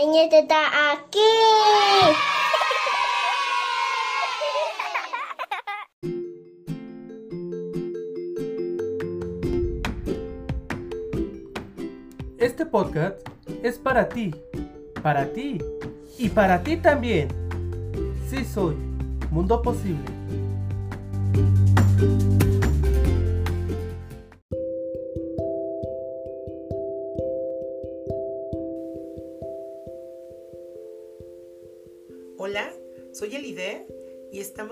Niña está aquí. Este podcast es para ti, para ti y para ti también. Sí soy, Mundo Posible.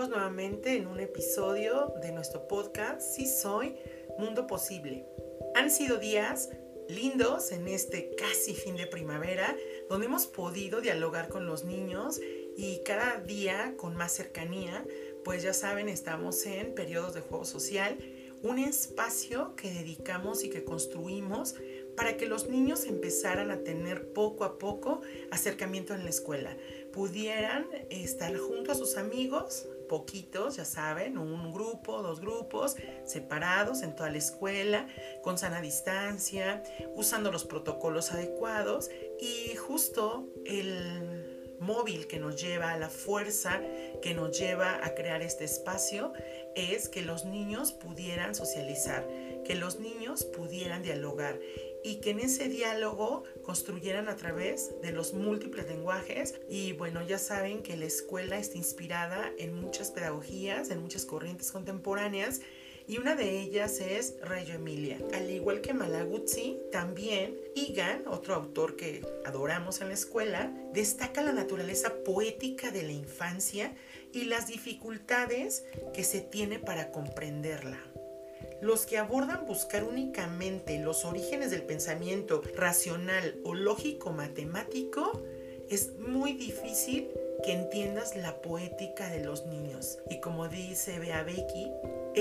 Nuevamente en un episodio de nuestro podcast Sí Soy, Mundo Posible. Han sido días lindos en este casi fin de primavera, donde hemos podido dialogar con los niños y cada día con más cercanía, pues ya saben, estamos en periodos de juego social, un espacio que dedicamos y que construimos para que los niños empezaran a tener poco a poco acercamiento en la escuela, pudieran estar junto a sus amigos, poquitos, ya saben, un grupo, dos grupos, separados en toda la escuela, con sana distancia, usando los protocolos adecuados y justo el móvil que nos lleva la fuerza, que nos lleva a crear este espacio, es que los niños pudieran socializar, que los niños pudieran dialogar y que en ese diálogo construyeran a través de los múltiples lenguajes. Y bueno, ya saben que la escuela está inspirada en muchas pedagogías, en muchas corrientes contemporáneas. Y una de ellas es Reggio Emilia. Al igual que Malaguzzi, también Egan, otro autor que adoramos en la escuela, destaca la naturaleza poética de la infancia y las dificultades que se tiene para comprenderla. Los que abordan buscar únicamente los orígenes del pensamiento racional o lógico matemático, es muy difícil que entiendas la poética de los niños. Y como dice Bea Becky,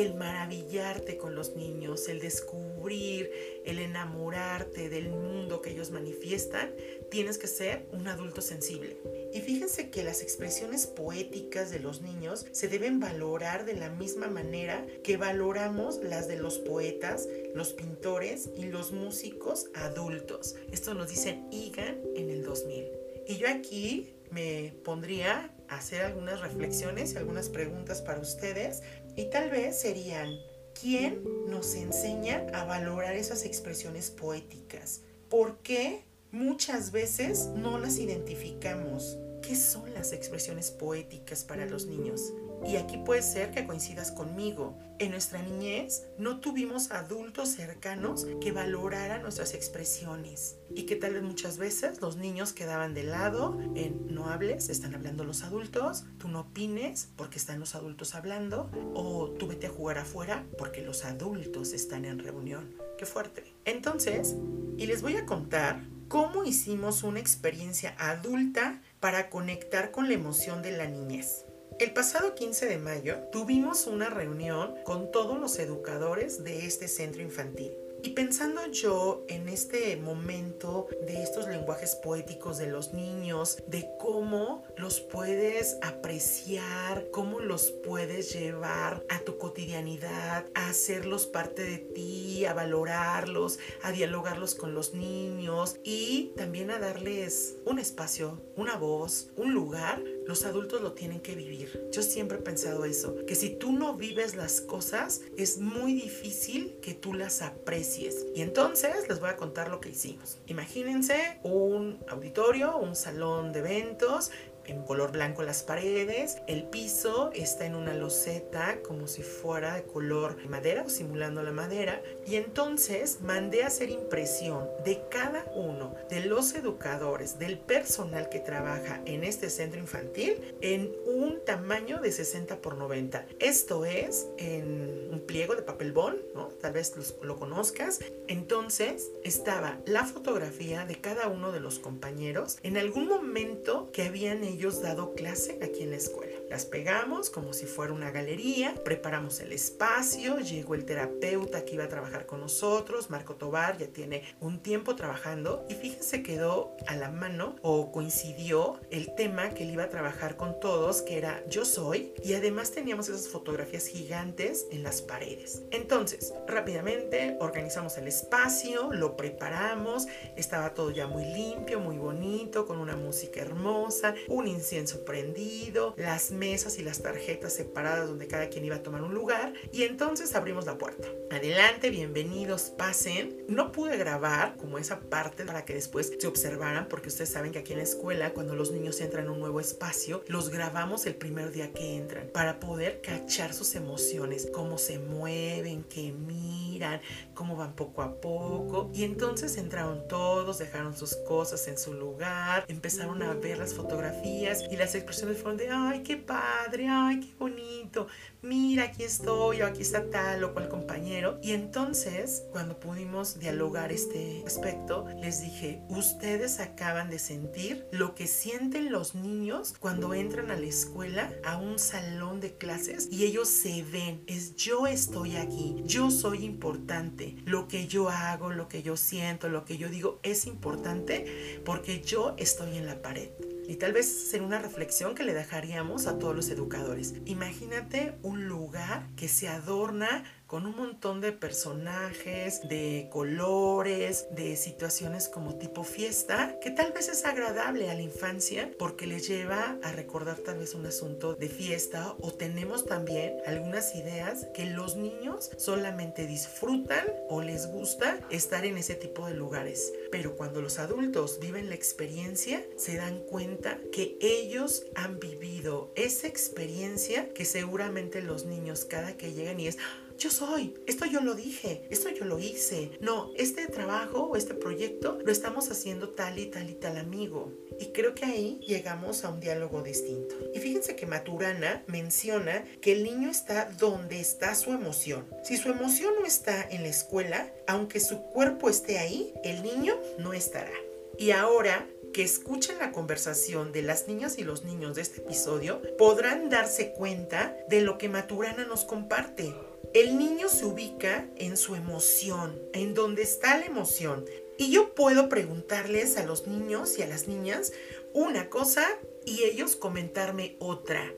el maravillarte con los niños, el descubrir, el enamorarte del mundo que ellos manifiestan, tienes que ser un adulto sensible. Y fíjense que las expresiones poéticas de los niños se deben valorar de la misma manera que valoramos las de los poetas, los pintores y los músicos adultos. Esto nos dice Egan en el 2000. Y yo aquí me pondría hacer algunas reflexiones y algunas preguntas para ustedes y tal vez serían, ¿quién nos enseña a valorar esas expresiones poéticas? ¿Por qué muchas veces no las identificamos? ¿Qué son las expresiones poéticas para los niños? Y aquí puede ser que coincidas conmigo. En nuestra niñez no tuvimos adultos cercanos que valoraran nuestras expresiones y que tal vez muchas veces los niños quedaban de lado en no hables, están hablando los adultos, tú no opines porque están los adultos hablando o tú vete a jugar afuera porque los adultos están en reunión. Qué fuerte. Entonces, y les voy a contar cómo hicimos una experiencia adulta para conectar con la emoción de la niñez. El pasado 15 de mayo tuvimos una reunión con todos los educadores de este centro infantil. Y pensando yo en este momento de estos lenguajes poéticos de los niños, de cómo los puedes apreciar, cómo los puedes llevar a tu cotidianidad, a hacerlos parte de ti, a valorarlos, a dialogarlos con los niños y también a darles un espacio, una voz, un lugar los adultos lo tienen que vivir. Yo siempre he pensado eso, que si tú no vives las cosas, es muy difícil que tú las aprecies. Y entonces les voy a contar lo que hicimos. Imagínense un auditorio, un salón de eventos en color blanco las paredes, el piso está en una loseta como si fuera de color madera o simulando la madera y entonces mandé a hacer impresión de cada uno de los educadores, del personal que trabaja en este centro infantil en un tamaño de 60 por 90. Esto es en un pliego de papel bond, tal vez lo conozcas. Entonces estaba la fotografía de cada uno de los compañeros en algún momento que habían ellos dado clase aquí en la escuela. Las pegamos como si fuera una galería, preparamos el espacio, llegó el terapeuta que iba a trabajar con nosotros, Marco Tobar, ya tiene un tiempo trabajando y fíjense quedó a la mano o coincidió el tema que él iba a trabajar con todos, que era yo soy, y además teníamos esas fotografías gigantes en las paredes. Entonces, rápidamente organizamos el espacio, lo preparamos, estaba todo ya muy limpio, muy bonito, con una música hermosa, incienso prendido, las mesas y las tarjetas separadas donde cada quien iba a tomar un lugar y entonces abrimos la puerta. Adelante, bienvenidos, pasen. No pude grabar como esa parte para que después se observaran porque ustedes saben que aquí en la escuela cuando los niños entran en un nuevo espacio, los grabamos el primer día que entran para poder cachar sus emociones, cómo se mueven, qué miran, cómo van poco a poco. Y entonces entraron todos, dejaron sus cosas en su lugar, empezaron a ver las fotografías y las expresiones fueron de, ay, qué padre, ay, qué bonito, mira, aquí estoy, o aquí está tal o cual compañero. Y entonces, cuando pudimos dialogar este aspecto, les dije, ustedes acaban de sentir lo que sienten los niños cuando entran a la escuela, a un salón de clases, y ellos se ven, es yo estoy aquí, yo soy importante, lo que yo hago, lo que yo siento, lo que yo digo es importante porque yo estoy en la pared. Y tal vez sería una reflexión que le dejaríamos a todos los educadores. Imagínate un lugar que se adorna con un montón de personajes, de colores, de situaciones como tipo fiesta, que tal vez es agradable a la infancia porque les lleva a recordar tal vez un asunto de fiesta o tenemos también algunas ideas que los niños solamente disfrutan o les gusta estar en ese tipo de lugares. Pero cuando los adultos viven la experiencia, se dan cuenta que ellos han vivido esa experiencia que seguramente los niños cada que llegan y es yo soy, esto yo lo dije, esto yo lo hice. No, este trabajo o este proyecto lo estamos haciendo tal y tal y tal amigo. Y creo que ahí llegamos a un diálogo distinto. Y fíjense que Maturana menciona que el niño está donde está su emoción. Si su emoción no está en la escuela, aunque su cuerpo esté ahí, el niño no estará. Y ahora que escuchen la conversación de las niñas y los niños de este episodio, podrán darse cuenta de lo que Maturana nos comparte. El niño se ubica en su emoción, en donde está la emoción. Y yo puedo preguntarles a los niños y a las niñas una cosa y ellos comentarme otra.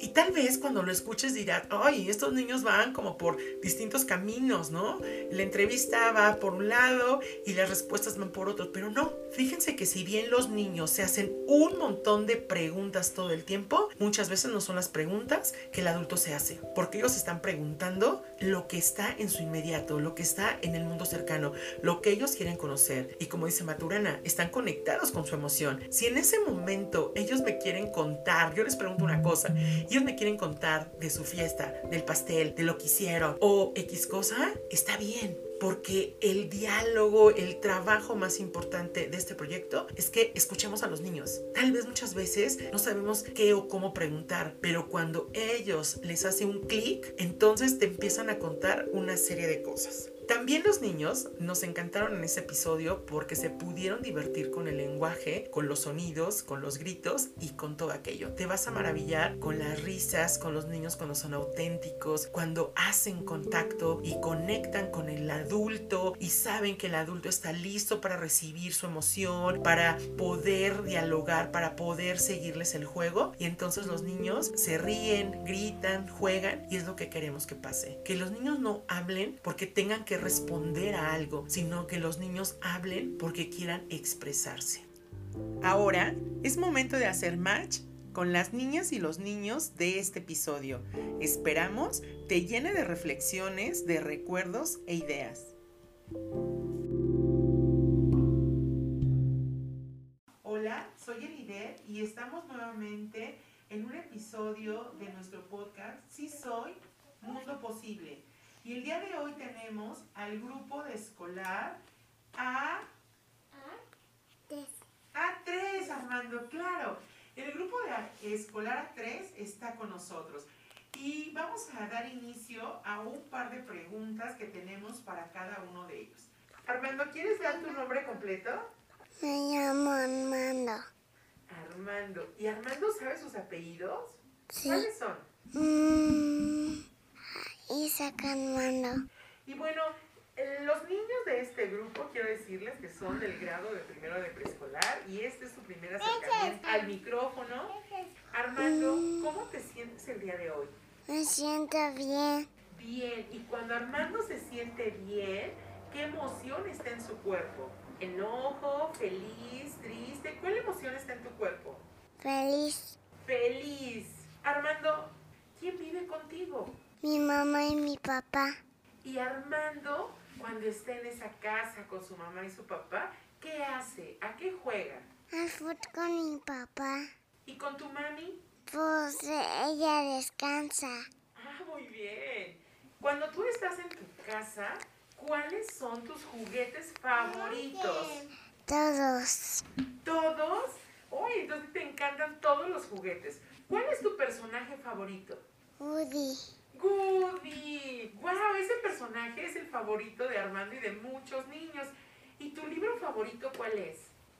Y tal vez cuando lo escuches dirás, ay, estos niños van como por distintos caminos, ¿no? La entrevista va por un lado y las respuestas van por otro, pero no. Fíjense que si bien los niños se hacen un montón de preguntas todo el tiempo, muchas veces no son las preguntas que el adulto se hace, porque ellos están preguntando lo que está en su inmediato, lo que está en el mundo cercano, lo que ellos quieren conocer. Y como dice Maturana, están conectados con su emoción. Si en ese momento ellos me quieren contar, yo les pregunto una cosa, ellos me quieren contar de su fiesta, del pastel, de lo que hicieron o X cosa, está bien. Porque el diálogo, el trabajo más importante de este proyecto es que escuchemos a los niños. Tal vez muchas veces no sabemos qué o cómo preguntar, pero cuando ellos les hace un clic, entonces te empiezan a contar una serie de cosas. También los niños nos encantaron en ese episodio porque se pudieron divertir con el lenguaje, con los sonidos, con los gritos y con todo aquello. Te vas a maravillar con las risas, con los niños cuando son auténticos, cuando hacen contacto y conectan con el adulto y saben que el adulto está listo para recibir su emoción, para poder dialogar, para poder seguirles el juego. Y entonces los niños se ríen, gritan, juegan y es lo que queremos que pase. Que los niños no hablen porque tengan que responder a algo, sino que los niños hablen porque quieran expresarse. Ahora es momento de hacer match con las niñas y los niños de este episodio. Esperamos te llene de reflexiones, de recuerdos e ideas. Hola, soy Elidet y estamos nuevamente en un episodio de nuestro podcast Si Soy Mundo Posible. Y el día de hoy tenemos al grupo de escolar A... A3, Armando, claro. El grupo de escolar A3 está con nosotros. Y vamos a dar inicio a un par de preguntas que tenemos para cada uno de ellos. Armando, ¿quieres dar tu nombre completo? Me llamo Armando. Armando. ¿Y Armando sabe sus apellidos? Sí. ¿Cuáles son? Mm, y sacan mano. Y bueno, eh, los niños de este grupo, quiero decirles que son del grado de primero de preescolar y este es su primer acercamiento al micrófono. Armando, ¿cómo te sientes el día de hoy? Me siento bien. Bien, y cuando Armando se siente bien, ¿qué emoción está en su cuerpo? ¿Enojo, feliz, triste? ¿Cuál emoción está en tu cuerpo? Feliz. Feliz. Armando, ¿quién vive contigo? Mi mamá y mi papá. Y Armando, cuando está en esa casa con su mamá y su papá, ¿qué hace? ¿A qué juega? Al fútbol con mi papá. ¿Y con tu mami? Pues ella descansa. Ah, muy bien. Cuando tú estás en tu casa, ¿cuáles son tus juguetes favoritos? Todos. ¿Todos? Uy, entonces te encantan todos los juguetes. ¿Cuál es tu personaje favorito? Woody. Goody. ¡Wow! Ese personaje es el favorito de Armando y de muchos niños. ¿Y tu libro favorito cuál es?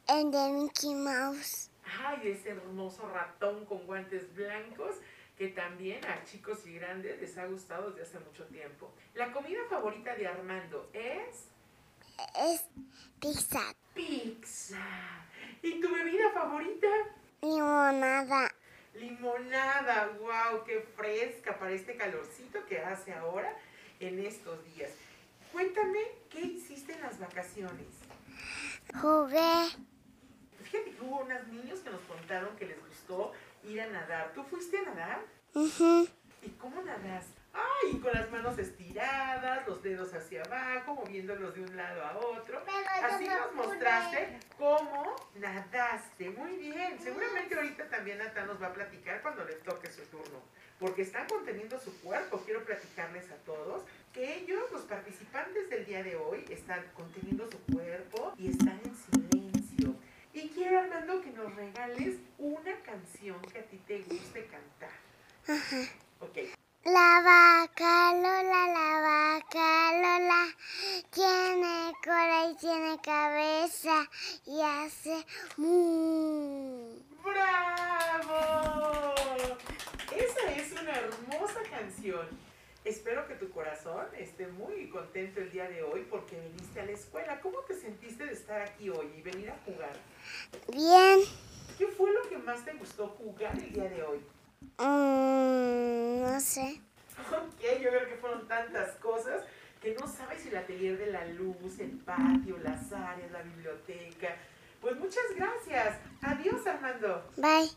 El de Mickey Mouse. Ay, ese hermoso ratón con guantes blancos que también a chicos y grandes les ha gustado desde hace mucho tiempo. La comida favorita de Armando es Es pizza. pizza. ¿Y tu bebida favorita? Limonada. Limonada, wow, qué fresca para este calorcito que hace ahora en estos días. Cuéntame, ¿qué hiciste en las vacaciones? Jugué. Fíjate que hubo unos niños que nos contaron que les gustó ir a nadar. ¿Tú fuiste a nadar? Ujú. ¿Y cómo nadas? Ay, con las manos estiradas, los dedos hacia abajo, moviéndolos de un lado a otro. Así nos mostraste cómo nadaste. Muy bien. Seguramente ahorita también Natán nos va a platicar cuando le toque su turno. Porque están conteniendo su cuerpo. Quiero platicarles a todos que ellos, los participantes del día de hoy, están conteniendo su cuerpo y están en silencio. Y quiero, Armando, que nos regales una canción que a ti te guste cantar. Ok. La vaca Lola, la vaca Lola, tiene cola y tiene cabeza y hace mu. ¡Bravo! Esa es una hermosa canción. Espero que tu corazón esté muy contento el día de hoy porque viniste a la escuela. ¿Cómo te sentiste de estar aquí hoy y venir a jugar? Bien. ¿Qué fue lo que más te gustó jugar el día de hoy? Mm, no sé. Ok, yo creo que fueron tantas cosas que no sabes si el atelier de la luz, el patio, las áreas, la biblioteca. Pues muchas gracias. Adiós, Armando. Bye.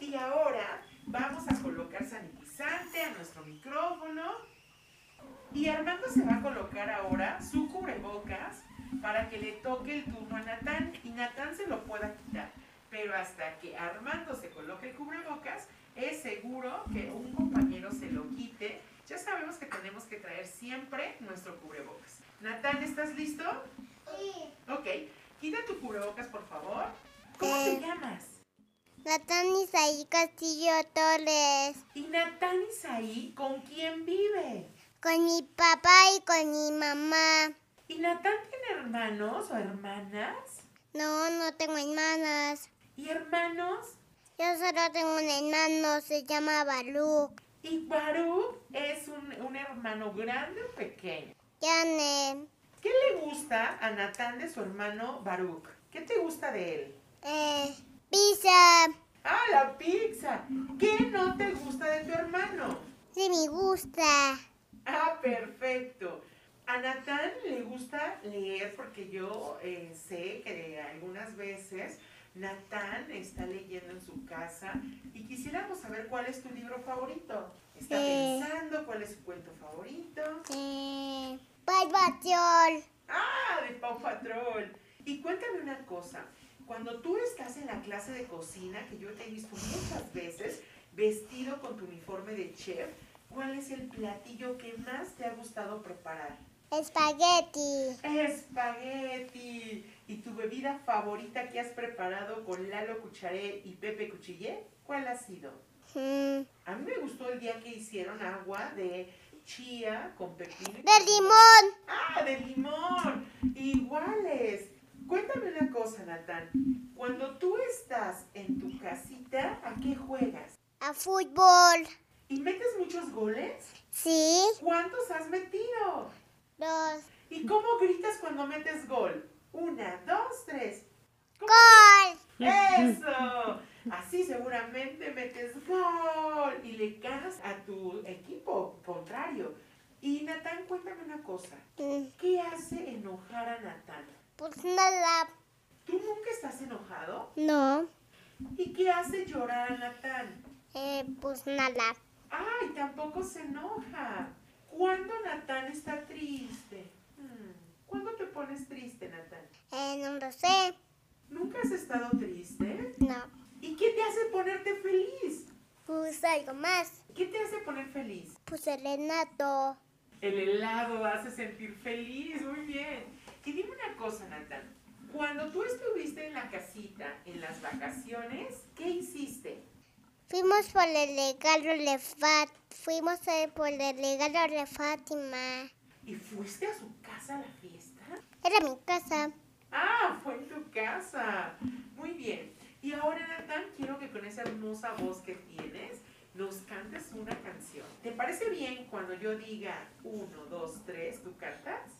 Y ahora vamos a colocar sanitizante a nuestro micrófono. Y Armando se va a colocar ahora su cubrebocas para que le toque el turno a Natán y Natán se lo pueda quitar. Pero hasta que Armando se coloque el cubrebocas, es seguro que un compañero se lo quite. Ya sabemos que tenemos que traer siempre nuestro cubrebocas. Natán, ¿estás listo? Sí. Ok, quita tu cubrebocas, por favor. ¿Cómo te llamas? Natán Isaí Castillo Torres. ¿Y Natán Isaí con quién vive? Con mi papá y con mi mamá. ¿Y Natán tiene hermanos o hermanas? No, no tengo hermanas. ¿Y hermanos? Yo solo tengo un hermano, se llama Baluk. ¿Y Baruch es un, un hermano grande o pequeño? Janet. ¿Qué le gusta a Natán de su hermano Baruch? ¿Qué te gusta de él? Eh, pizza. Ah, la pizza. ¿Qué no te gusta de tu hermano? Sí, me gusta. Ah, perfecto. A Natán le gusta leer porque yo eh, sé que algunas veces Natán está leyendo en su casa y quisiéramos saber cuál es tu libro favorito. Está pensando cuál es su cuento favorito. Bye, Batiol. Ah, de Pau Patrol. Y cuéntame una cosa. Cuando tú estás en la clase de cocina, que yo te he visto muchas veces vestido con tu uniforme de chef, ¿cuál es el platillo que más te ha gustado preparar? Espagueti. Espagueti. ¿Y tu bebida favorita que has preparado con Lalo Cucharé y Pepe Cuchillé? ¿Cuál ha sido? Mm, A mí me gustó el día que hicieron agua de chía con pepino. De limón. ¡Ah, de limón! Iguales. Cuéntame una cosa, Natán. Cuando tú estás en tu casita, ¿a qué juegas? A fútbol. ¿Y metes muchos goles? Sí. ¿Cuántos has metido? Dos. ¿Y cómo gritas cuando metes gol? Una, dos, tres. Gol. ¡Eso! Así seguramente metes gol y le ganas a tu equipo contrario. Y Natán, cuéntame una cosa. Mm, ¿Qué hace enojar a Natán? Pues nada. ¿Tú nunca estás enojado? No. ¿Y qué hace llorar a Natán? Eh, pues nada. ¡Ay, tampoco se enoja! ¿Cuándo Natán está triste? ¿Cuándo te pones triste, Natán? Eh, no lo sé. ¿Nunca has estado triste? No. ¿Y qué te hace ponerte feliz? Pues algo más. ¿Qué te hace poner feliz? Pues el Renato. El helado hace sentir feliz, muy bien. Y dime una cosa, Natán. Cuando tú estuviste en la casita, en las vacaciones, ¿qué hiciste? Fuimos por el regalo de Fat. Fuimos por el regalo de Fátima. ¿Y fuiste a su casa a la fiesta? Era mi casa. Ah, fue en tu casa. Muy bien. Y ahora, Natán, quiero que con esa hermosa voz que tienes, nos cantes una canción. ¿Te parece bien cuando yo diga uno, dos, tres, tú cantas?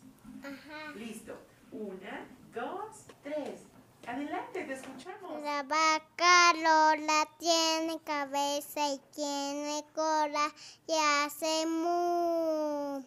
Ajá. Listo. Una, dos, tres. Adelante, te escuchamos. La vaca Lola tiene cabeza y tiene cola y hace mu.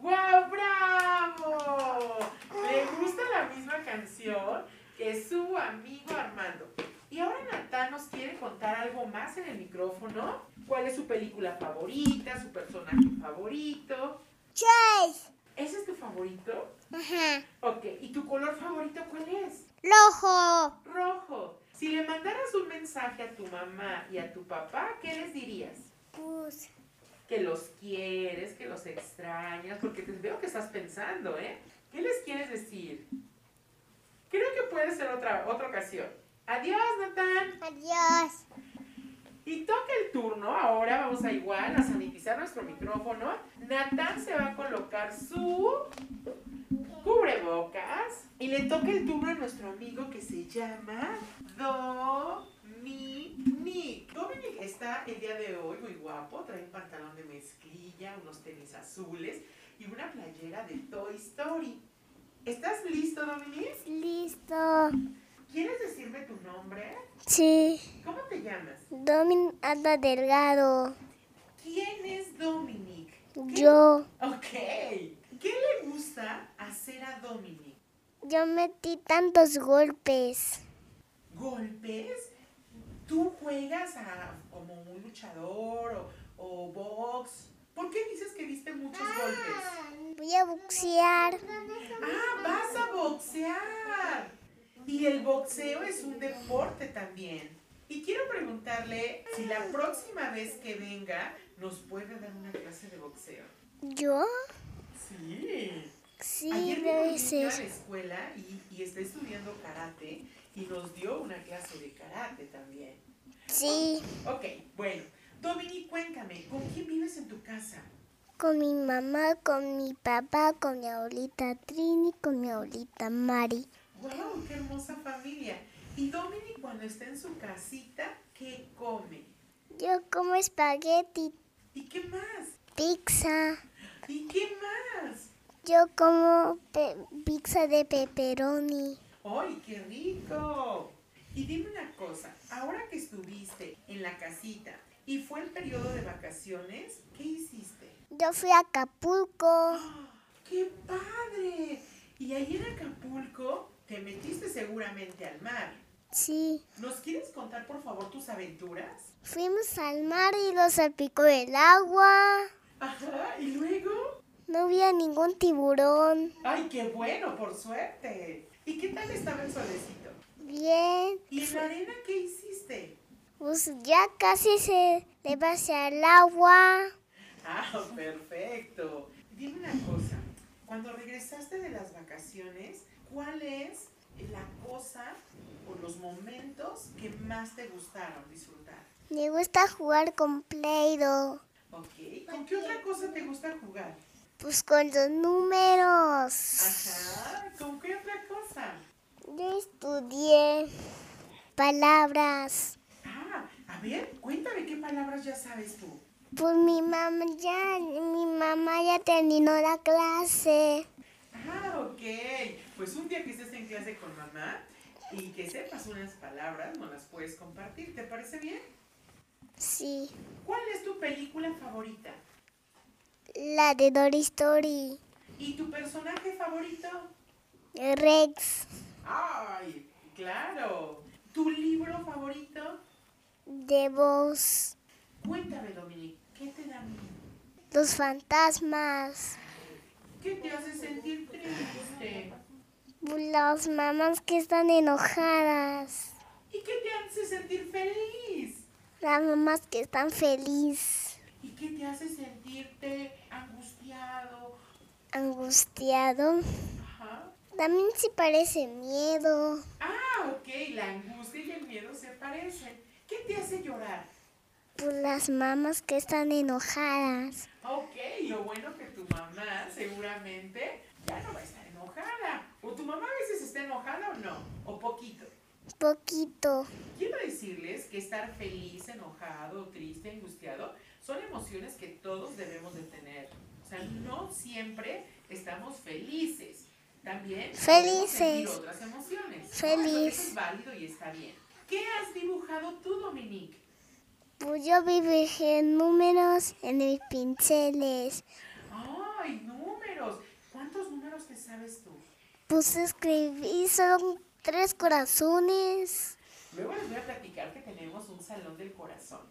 ¡Wow, bravo! Le gusta la misma canción que su amigo Armando. Y ahora Natán nos quiere contar algo más en el micrófono. ¿Cuál es su película favorita, su personaje favorito? Chase. ¿Ese es tu favorito? Ajá. Ok, ¿y tu color favorito cuál es? Rojo. Rojo. Si le mandaras un mensaje a tu mamá y a tu papá, ¿qué les dirías? Pues, Que los quieres, que los extrañas, porque te veo que estás pensando, ¿eh? ¿Qué les quieres decir? Creo que puede ser otra, otra ocasión. Adiós, Natán. adiós. Y toca el turno, ahora vamos a igual a sanitizar nuestro micrófono. Natán se va a colocar su cubrebocas y le toca el turno a nuestro amigo que se llama Dominic. Dominic está el día de hoy muy guapo, trae un pantalón de mezclilla, unos tenis azules y una playera de Toy Story. ¿Estás listo, Dominic? Listo. ¿Quieres decirme tu nombre? Sí. ¿Cómo te llamas? Domin anda delgado. ¿Quién es Dominic? ¿Qué- Yo. Ok. ¿Qué le gusta hacer a Dominic? Yo metí tantos golpes. ¿Golpes? ¿Tú juegas a, como un luchador o, o box? ¿Por qué dices que viste muchos golpes? Voy a boxear. Ah, vas a boxear. Y el boxeo es un deporte también. Y quiero preguntarle si la próxima vez que venga nos puede dar una clase de boxeo. ¿Yo? Sí. Sí, Ayer debe niño a ser. la escuela y, y está estudiando karate y nos dio una clase de karate también. Sí, Ok, bueno. Dominic, cuéntame, ¿con quién vives en tu casa? con mi mamá, con mi papá, con mi abuelita Trini, con mi abuelita Mari. ¡Wow! ¡Qué hermosa familia! Y Dominic, cuando está en su casita, ¿qué come? Yo como espagueti, ¿Y qué más? pizza. ¿Y qué más? Yo como pizza de pepperoni. ¡Ay, qué rico! Y dime una cosa, ahora que estuviste en la casita y fue el periodo de vacaciones, ¿qué hiciste? Yo fui a Acapulco. ¡Ah! ¡Qué padre! Y ahí en Acapulco te metiste seguramente al mar. Sí. ¿Nos quieres contar por favor tus aventuras? Fuimos al mar y lo salpicó el agua. Ajá, y luego... No había ningún tiburón. ¡Ay, qué bueno, por suerte! ¿Y qué tal estaba el solecito? Bien. ¿Y en la arena qué hiciste? Pues ya casi se le va hacia el agua. Ah, perfecto. Dime una cosa, cuando regresaste de las vacaciones, ¿cuál es la cosa o los momentos que más te gustaron disfrutar? Me gusta jugar con Play-Doh. ¿Ok? ¿Con qué otra cosa te gusta jugar? Pues con los números. Ajá, ¿con qué otra cosa? Yo estudié palabras. Ah, a A ver, cuéntame qué palabras ya sabes tú. Pues mi mamá ya, mi mamá ya terminó la clase. Ah, ok. Pues un día que estés en clase con mamá y que sepas unas palabras, nos las puedes compartir. ¿Te parece bien? Sí. ¿Cuál es tu película favorita? La de Dory Story. ¿Y tu personaje favorito? Rex. ¡Ay! Claro. ¿Tu libro favorito? De voz. Cuéntame, Dominique, ¿qué te da miedo? Los fantasmas. ¿Qué te hace sentir triste? Las mamás que están enojadas. ¿Y qué te hace sentir feliz? Las mamás que están felices. ¿Y qué te hace sentirte angustiado? Angustiado. Ajá. También sí parece miedo. Ah, ok, la angustia y el miedo se parecen. ¿Qué te hace llorar? Por las mamás que están enojadas. Ok, lo bueno que tu mamá seguramente ya no va a estar enojada. ¿O tu mamá a veces está enojada o no? ¿O poquito? Poquito. Quiero decirles que estar feliz, enojado, triste, angustiado son emociones que todos debemos de tener. O sea, no siempre estamos felices. También Felices. otras emociones. Feliz. Eso es válido y está bien. ¿Qué has dibujado tú, Dominique? Pues yo dibujé números en mis pinceles. ¡Ay, números! ¿Cuántos números te sabes tú? Pues escribí son tres corazones. Luego les voy a platicar que tenemos un salón del corazón.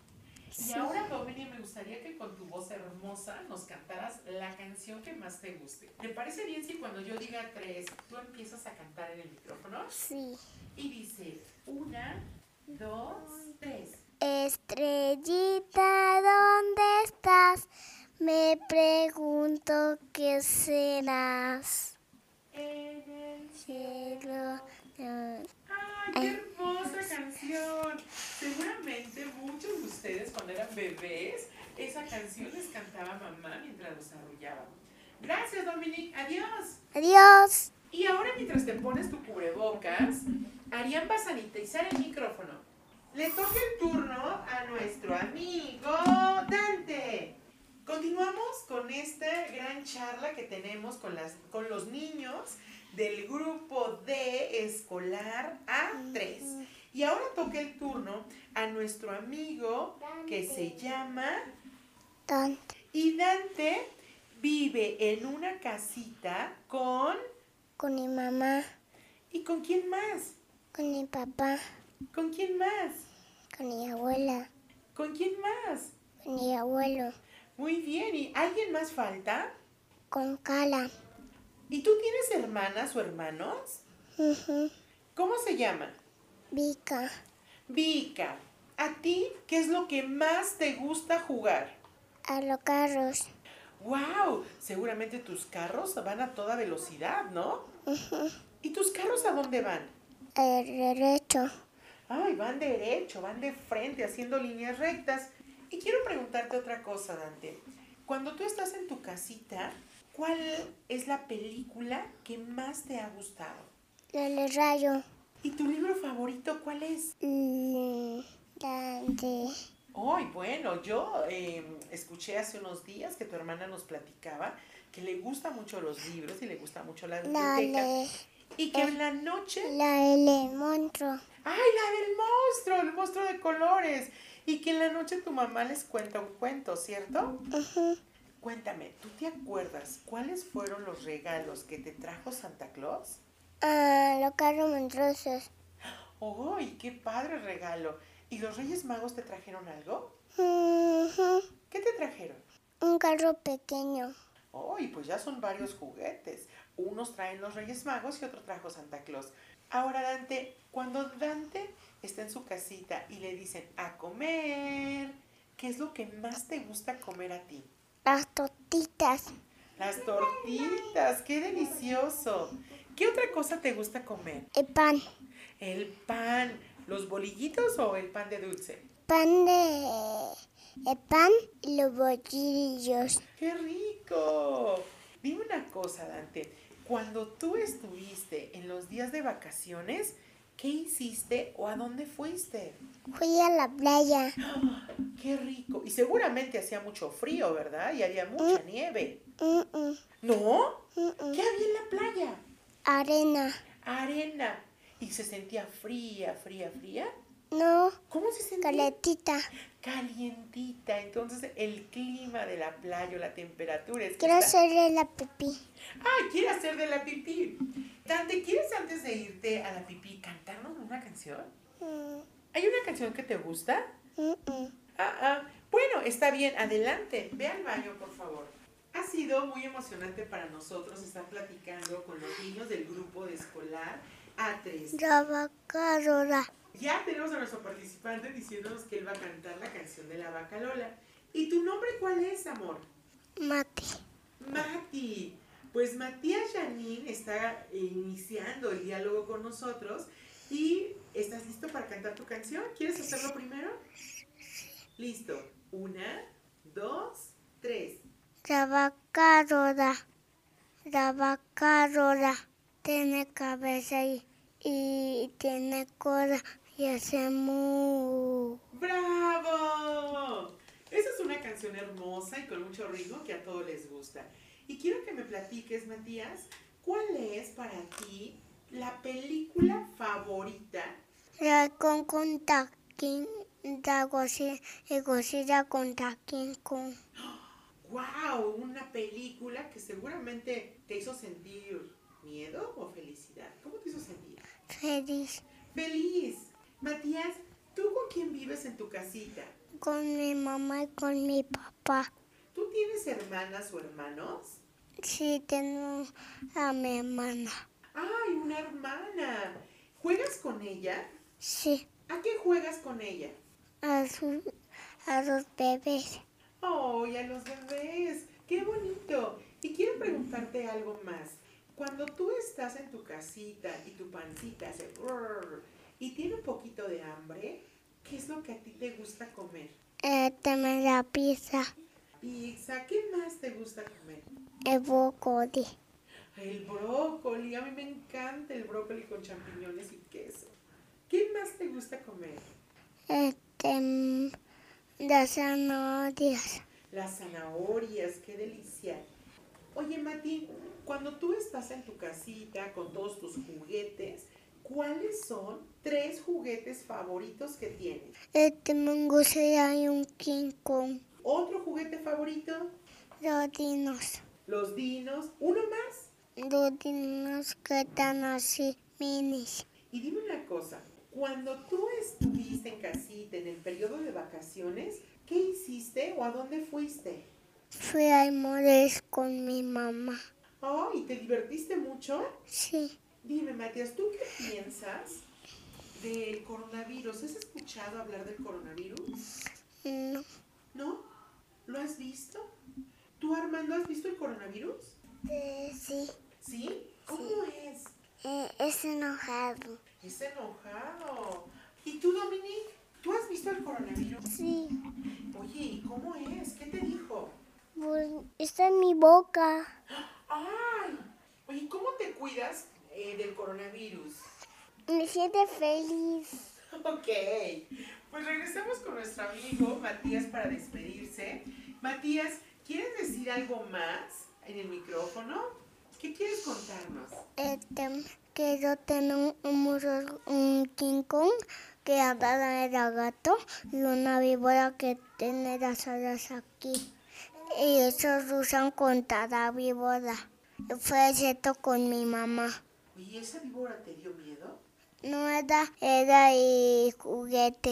Y ahora, Dominique, me gustaría que con tu voz hermosa nos cantaras la canción que más te guste. ¿Te parece bien si cuando yo diga tres, tú empiezas a cantar en el micrófono? Sí. Y dice, una, dos, tres. Estrellita, ¿dónde estás? Me pregunto qué serás. En el Cielo. ¡Ay, qué hermosa canción! Seguramente muchos de ustedes cuando eran bebés, esa canción les cantaba mamá mientras los arrullaba. Gracias, Dominique. Adiós. Adiós. Y ahora mientras te pones tu cubrebocas, Arián va a sanitizar el micrófono. Le toca el turno a nuestro amigo Dante. Continuamos con esta gran charla que tenemos con, las, con los niños del grupo D escolar A3. Y ahora toca el turno a nuestro amigo que se llama... Dante. Y Dante vive en una casita con... Con mi mamá. ¿Y con quién más? Con mi papá. ¿Con quién más? Con mi abuela. ¿Con quién más? Con mi abuelo. Muy bien, ¿y alguien más falta? Con Cala. ¿Y tú tienes hermanas o hermanos? Ujú. ¿Cómo se llama? Vika. Vika, ¿a ti qué es lo que más te gusta jugar? A los carros. ¡Wow! Seguramente tus carros van a toda velocidad, ¿no? Ujú. ¿Y tus carros a dónde van? El derecho. Ay, van derecho, van de frente, haciendo líneas rectas. Y quiero preguntarte otra cosa, Dante. Cuando tú estás en tu casita, ¿cuál es la película que más te ha gustado? El rayo. ¿Y tu libro favorito cuál es? Mm, Dante. Ay, bueno, yo eh, escuché hace unos días que tu hermana nos platicaba que le gustan mucho los libros y le gusta mucho la La biblioteca. Y que en la noche la del monstruo. ¡Ay, la del monstruo! El monstruo de colores. Y que en la noche tu mamá les cuenta un cuento, ¿cierto? Ujú. Cuéntame, ¿tú te acuerdas cuáles fueron los regalos que te trajo Santa Claus? Ah, los carros monstruosos. ¡Ay, qué padre regalo! ¿Y los Reyes Magos te trajeron algo? Ujú. ¿Qué te trajeron? Un carro pequeño. ¡Ay, pues ya son varios juguetes! Unos traen los Reyes Magos y otro trajo Santa Claus. Ahora, Dante, cuando Dante está en su casita y le dicen a comer, ¿qué es lo que más te gusta comer a ti? Las tortitas. Las tortitas, qué delicioso. ¿Qué otra cosa te gusta comer? El pan. ¿El pan? ¿Los bolillitos o el pan de dulce? Pan de... El pan y los bolillos. ¡Qué rico! Dime una cosa, Dante. Cuando tú estuviste en los días de vacaciones, ¿qué hiciste o a dónde fuiste? Fui a la playa. Qué rico. Y seguramente hacía mucho frío, ¿verdad? Y había mucha nieve. Mm, mm, ¿No? mm, mm. ¿Qué había en la playa? Arena. Arena. Y se sentía fría, fría, fría. No, ¿Cómo se sentía? caletita. Calientita. Entonces, el clima de la playa, o la temperatura es Quiero está- hacerle la pipí. ¡Ay, quiere hacer de la pipí! Dante, ¿quieres antes de irte a la pipí cantarnos una canción? Mm, ¿Hay una canción que te gusta? mm, mm. Ah, ah. Bueno, está bien, adelante. Ve al baño, por favor. Ha sido muy emocionante para nosotros estar platicando con los niños del grupo de escolar A3. La vaca Lola. Ya tenemos a nuestro participante diciéndonos que él va a cantar la canción de la vaca Lola. ¿Y tu nombre cuál es, amor? Mati. Mati. Pues Matías Janín está iniciando el diálogo con nosotros y ¿estás listo para cantar tu canción? ¿Quieres hacerlo primero? Listo. Una, dos, tres. La vaca Lola. La vaca Lola. Tiene cabeza y, y tiene cola y hace mu. ¡Bravo! Esa es una canción hermosa y con mucho ritmo que a todos les gusta. Y quiero que me platiques, Matías, ¿cuál es para ti la película favorita La con contra King. La contra King Kong. ¡Wow! Una película que seguramente te hizo sentir miedo o felicidad. ¿Cómo te hizo sentir? Feliz. ¡Feliz! Matías, ¿tú con quién vives en tu casita? Con mi mamá y con mi papá. ¿Tú tienes hermanas o hermanos? Sí, tengo a mi hermana. ¡Ay, una hermana! ¿Juegas con ella? Sí, ¿A qué juegas con ella? a, su, a los bebés. ¡Ay, a los bebés! ¡Qué bonito! Y quiero preguntarte algo más. Cuando tú estás en tu casita y tu pancita hace y tiene un poquito de hambre, ¿qué es lo que a ti te gusta comer? Eh, también la pizza, Pizza, ¿qué más te gusta comer? el brócoli, El brócoli, a mí me encanta el brócoli con champiñones y queso. ¿Qué más te gusta comer? este, mm, las zanahorias. Las zanahorias, qué delicia. Oye, Mati, cuando tú estás en tu casita con todos tus juguetes, ¿cuáles son tres juguetes favoritos que tienes? Este mango hay un King Kong. ¿Otro juguete favorito? Los dinos. Los dinos. ¿Uno más? Los dinos que están así, minis. Y dime una cosa, cuando tú estuviste en casita en el periodo de vacaciones, ¿qué hiciste o a dónde fuiste? Fui a Mores con mi mamá. Oh, ¿y te divertiste mucho? Sí, Dime, Matías, ¿tú qué piensas del coronavirus? ¿Has escuchado hablar del coronavirus? no. ¿No? ¿Lo has visto? ¿Tú, Armando, has visto el coronavirus? Eh, sí, ¿Sí? ¿Cómo es? eh, es enojado. Es enojado. ¿Y tú, Dominique? ¿Tú has visto el coronavirus? Sí, Oye, ¿y cómo es? ¿Qué te dijo? pues, está en mi boca. ¡Ay! Oye, ¿cómo te cuidas eh, del coronavirus? Me siento feliz. Ok, pues regresamos con nuestro amigo Matías para despedirse. Matías, ¿quieres decir algo más en el micrófono? ¿Qué quieres contarnos? Este, que yo tengo un, museo- un King Kong que ahora era gato y una víbora que tiene las alas aquí. Y esos usan contra la víbora. Fue cierto con mi mamá. Oye, ¿esa víbora te dio miedo? No era, era y juguete.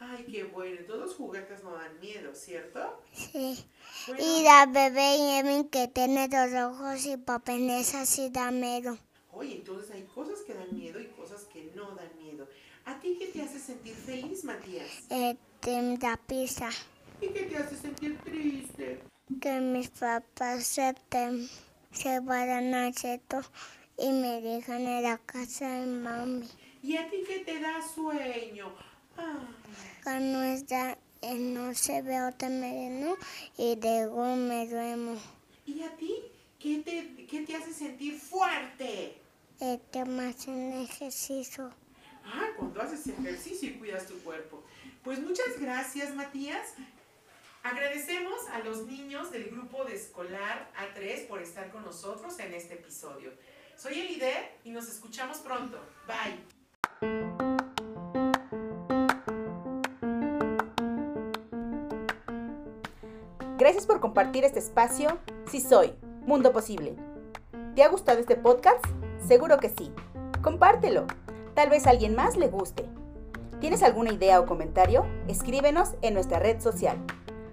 Ay, qué bueno. Todos los juguetes no dan miedo, ¿cierto? Sí. Bueno, Y la bebé Emin que tiene los ojos y papeles así da miedo. oye, entonces hay cosas que dan miedo y cosas que no dan miedo. ¿A ti qué te hace sentir feliz, Matías? Este, la pizza. ¿Y qué te hace sentir triste? que mis papás se, te- se van a Cheto y me dejan en la casa de mami. ¿Y a ti qué te da sueño? Ay. Que no, está, eh, no se ve otra mereno y luego me duermo. ¿Y a ti qué te, qué te hace sentir fuerte? Este más en ejercicio. Ah, cuando haces ejercicio y cuidas tu cuerpo. Pues muchas gracias, Matías. Agradecemos a los niños del grupo de escolar A3 por estar con nosotros en este episodio. Soy Elide y nos escuchamos pronto. Bye. Gracias por compartir este espacio. Sí soy, Mundo Posible. ¿Te ha gustado este podcast? Seguro que sí. Compártelo. Tal vez a alguien más le guste. ¿Tienes alguna idea o comentario? Escríbenos en nuestra red social.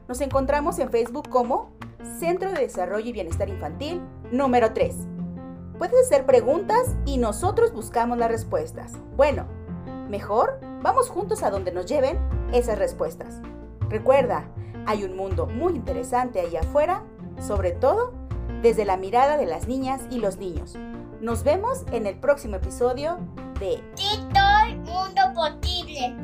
Nos encontramos en Facebook como Centro de Desarrollo y Bienestar Infantil número 3. Puedes hacer preguntas y nosotros buscamos las respuestas. Bueno, mejor vamos juntos a donde nos lleven esas respuestas. Recuerda, hay un mundo muy interesante ahí afuera, sobre todo desde la mirada de las niñas y los niños. Nos vemos en el próximo episodio de Sí, soy mundo posible.